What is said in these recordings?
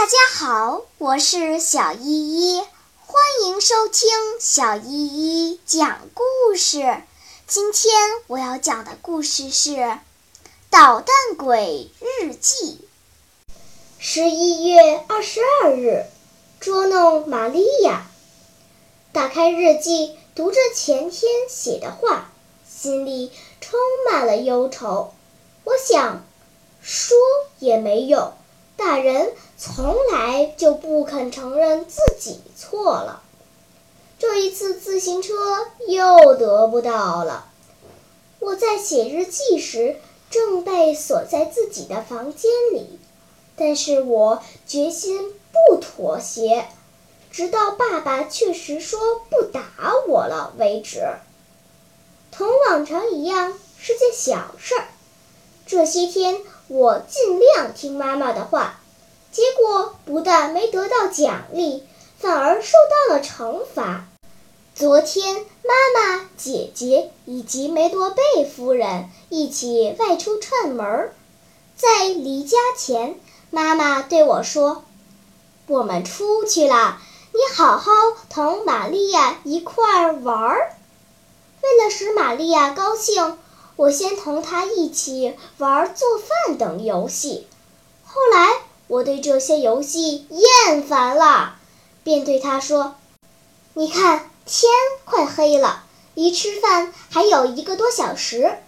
大家好，我是小依依，欢迎收听小依依讲故事。今天我要讲的故事是《捣蛋鬼日记》。十一月二十二日，捉弄玛利亚。打开日记，读着前天写的话，心里充满了忧愁。我想，说也没用。大人从来就不肯承认自己错了，这一次自行车又得不到了。我在写日记时正被锁在自己的房间里，但是我决心不妥协，直到爸爸确实说不打我了为止。同往常一样是件小事儿。这些天。我尽量听妈妈的话，结果不但没得到奖励，反而受到了惩罚。昨天，妈妈、姐姐以及梅多贝夫人一起外出串门儿，在离家前，妈妈对我说：“我们出去了，你好好同玛利亚一块儿玩儿。”为了使玛利亚高兴。我先同他一起玩做饭等游戏，后来我对这些游戏厌烦了，便对他说：“你看，天快黑了，离吃饭还有一个多小时，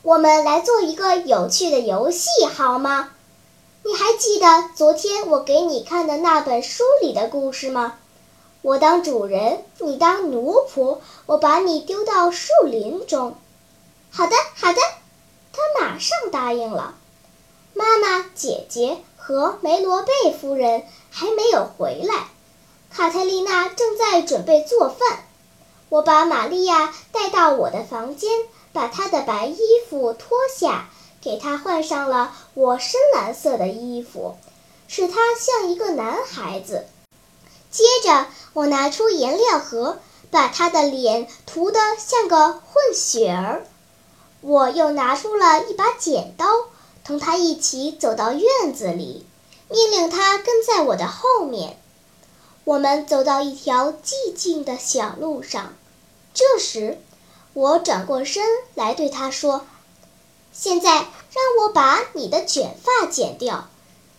我们来做一个有趣的游戏好吗？你还记得昨天我给你看的那本书里的故事吗？我当主人，你当奴仆，我把你丢到树林中。”好的，好的，他马上答应了。妈妈、姐姐和梅罗贝夫人还没有回来，卡特丽娜正在准备做饭。我把玛利亚带到我的房间，把她的白衣服脱下，给她换上了我深蓝色的衣服，使她像一个男孩子。接着，我拿出颜料盒，把她的脸涂得像个混血儿。我又拿出了一把剪刀，同他一起走到院子里，命令他跟在我的后面。我们走到一条寂静的小路上，这时，我转过身来对他说：“现在让我把你的卷发剪掉，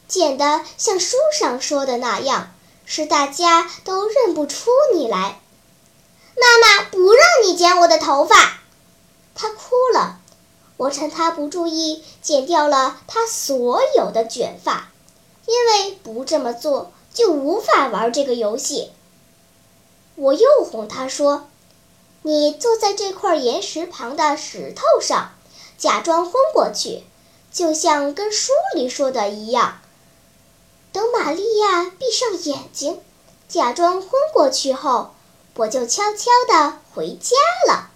剪得像书上说的那样，使大家都认不出你来。”妈妈不让你剪我的头发。他哭了，我趁他不注意剪掉了他所有的卷发，因为不这么做就无法玩这个游戏。我又哄他说：“你坐在这块岩石旁的石头上，假装昏过去，就像跟书里说的一样。等玛利亚闭上眼睛，假装昏过去后，我就悄悄地回家了。”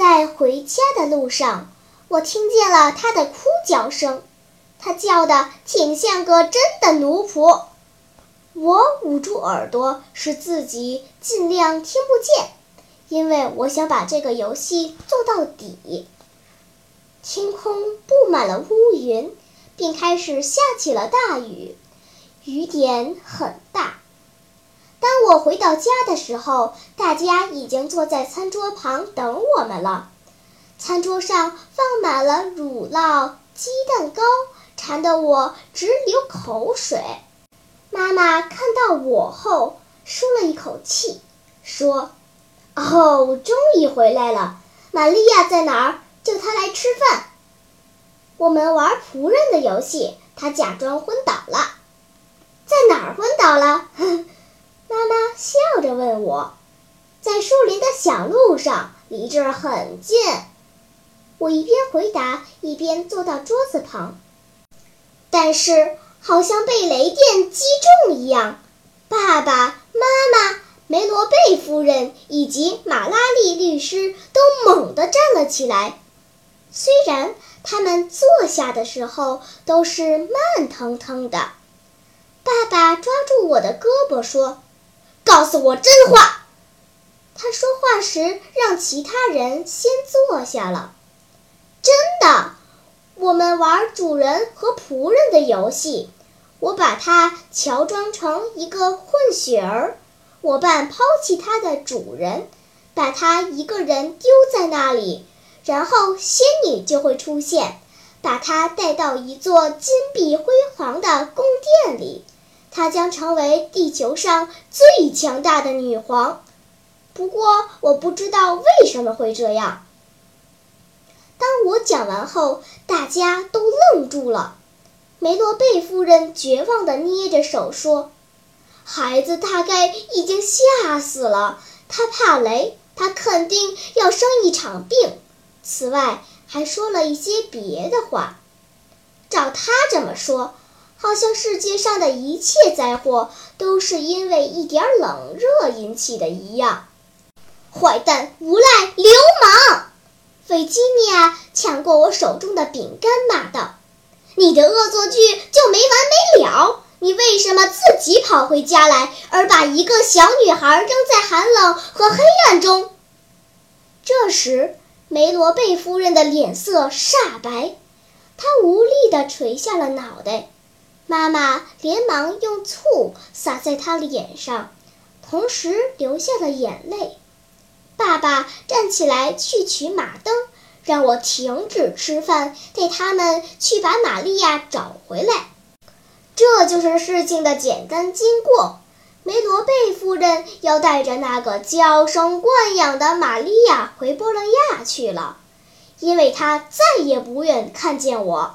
在回家的路上，我听见了他的哭叫声，他叫的挺像个真的奴仆。我捂住耳朵，使自己尽量听不见，因为我想把这个游戏做到底。天空布满了乌云，并开始下起了大雨，雨点很大。我回到家的时候，大家已经坐在餐桌旁等我们了。餐桌上放满了乳酪、鸡蛋糕，馋得我直流口水。妈妈看到我后，舒了一口气，说：“哦，终于回来了。玛利亚在哪儿？叫她来吃饭。我们玩仆人的游戏，她假装昏倒了。在哪儿昏倒了？”妈妈笑着问我：“在树林的小路上，离这儿很近。”我一边回答，一边坐到桌子旁。但是，好像被雷电击中一样，爸爸妈妈、梅罗贝夫人以及马拉利律师都猛地站了起来。虽然他们坐下的时候都是慢腾腾的，爸爸抓住我的胳膊说。告诉我真话。他说话时让其他人先坐下了。真的，我们玩主人和仆人的游戏。我把它乔装成一个混血儿，我扮抛弃它的主人，把它一个人丢在那里，然后仙女就会出现，把它带到一座金碧辉煌的宫殿里，她将成为地球上最强大的女皇。不过，我不知道为什么会这样。当我讲完后，大家都愣住了。梅洛贝夫人绝望地捏着手说：“孩子大概已经吓死了，他怕雷，他肯定要生一场病。此外，还说了一些别的话。照他这么说，好像世界上的一切灾祸都是因为一点冷热引起的一样。坏蛋，无赖，流氓！”维吉尼亚抢过我手中的饼干，骂道：“你的恶作剧就没完没了！你为什么自己跑回家来，而把一个小女孩扔在寒冷和黑暗中？”这时，梅罗贝夫人的脸色煞白，她无力地垂下了脑袋。妈妈连忙用醋洒在她脸上，同时流下了眼泪。爸爸站起来去取马灯，让我停止吃饭，带他们去把玛利亚找回来。这就是事情的简单经过。梅罗贝夫人要带着那个娇生惯养的玛利亚回波罗亚去了，因为她再也不愿看见我。